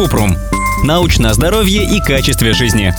Купрум. Научное здоровье и качестве жизни.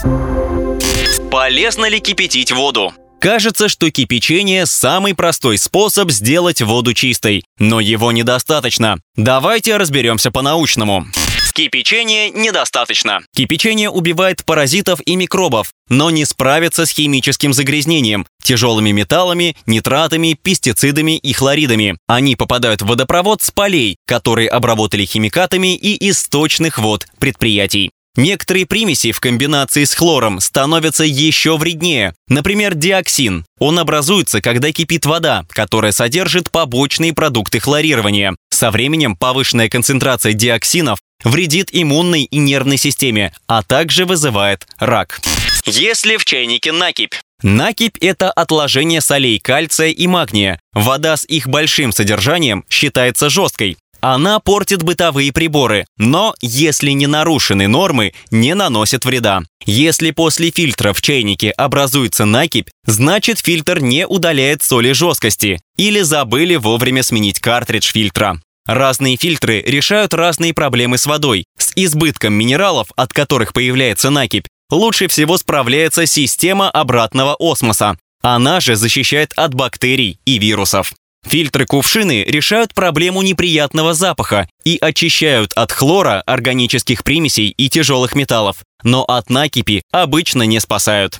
Полезно ли кипятить воду? Кажется, что кипячение – самый простой способ сделать воду чистой, но его недостаточно. Давайте разберемся по-научному. Кипячения недостаточно. Кипячение убивает паразитов и микробов, но не справится с химическим загрязнением, тяжелыми металлами, нитратами, пестицидами и хлоридами. Они попадают в водопровод с полей, которые обработали химикатами и источных вод предприятий. Некоторые примеси в комбинации с хлором становятся еще вреднее. Например, диоксин. Он образуется, когда кипит вода, которая содержит побочные продукты хлорирования. Со временем повышенная концентрация диоксинов вредит иммунной и нервной системе, а также вызывает рак. Если в чайнике накипь. Накипь – это отложение солей кальция и магния. Вода с их большим содержанием считается жесткой. Она портит бытовые приборы, но, если не нарушены нормы, не наносит вреда. Если после фильтра в чайнике образуется накипь, значит фильтр не удаляет соли жесткости или забыли вовремя сменить картридж фильтра. Разные фильтры решают разные проблемы с водой. С избытком минералов, от которых появляется накипь, лучше всего справляется система обратного осмоса. Она же защищает от бактерий и вирусов. Фильтры-кувшины решают проблему неприятного запаха и очищают от хлора, органических примесей и тяжелых металлов, но от накипи обычно не спасают.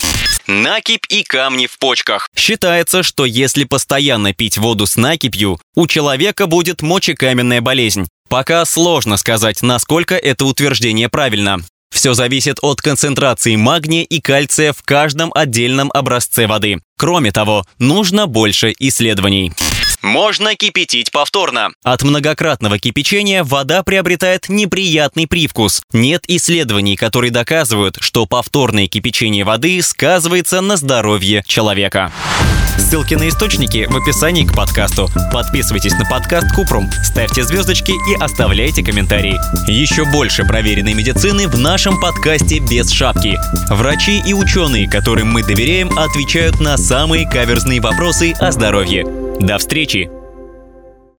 Накипь и камни в почках. Считается, что если постоянно пить воду с накипью, у человека будет мочекаменная болезнь. Пока сложно сказать, насколько это утверждение правильно. Все зависит от концентрации магния и кальция в каждом отдельном образце воды. Кроме того, нужно больше исследований. Можно кипятить повторно. От многократного кипячения вода приобретает неприятный привкус. Нет исследований, которые доказывают, что повторное кипячение воды сказывается на здоровье человека. Ссылки на источники в описании к подкасту. Подписывайтесь на подкаст Купрум, ставьте звездочки и оставляйте комментарии. Еще больше проверенной медицины в нашем подкасте «Без шапки». Врачи и ученые, которым мы доверяем, отвечают на самые каверзные вопросы о здоровье. До встречи!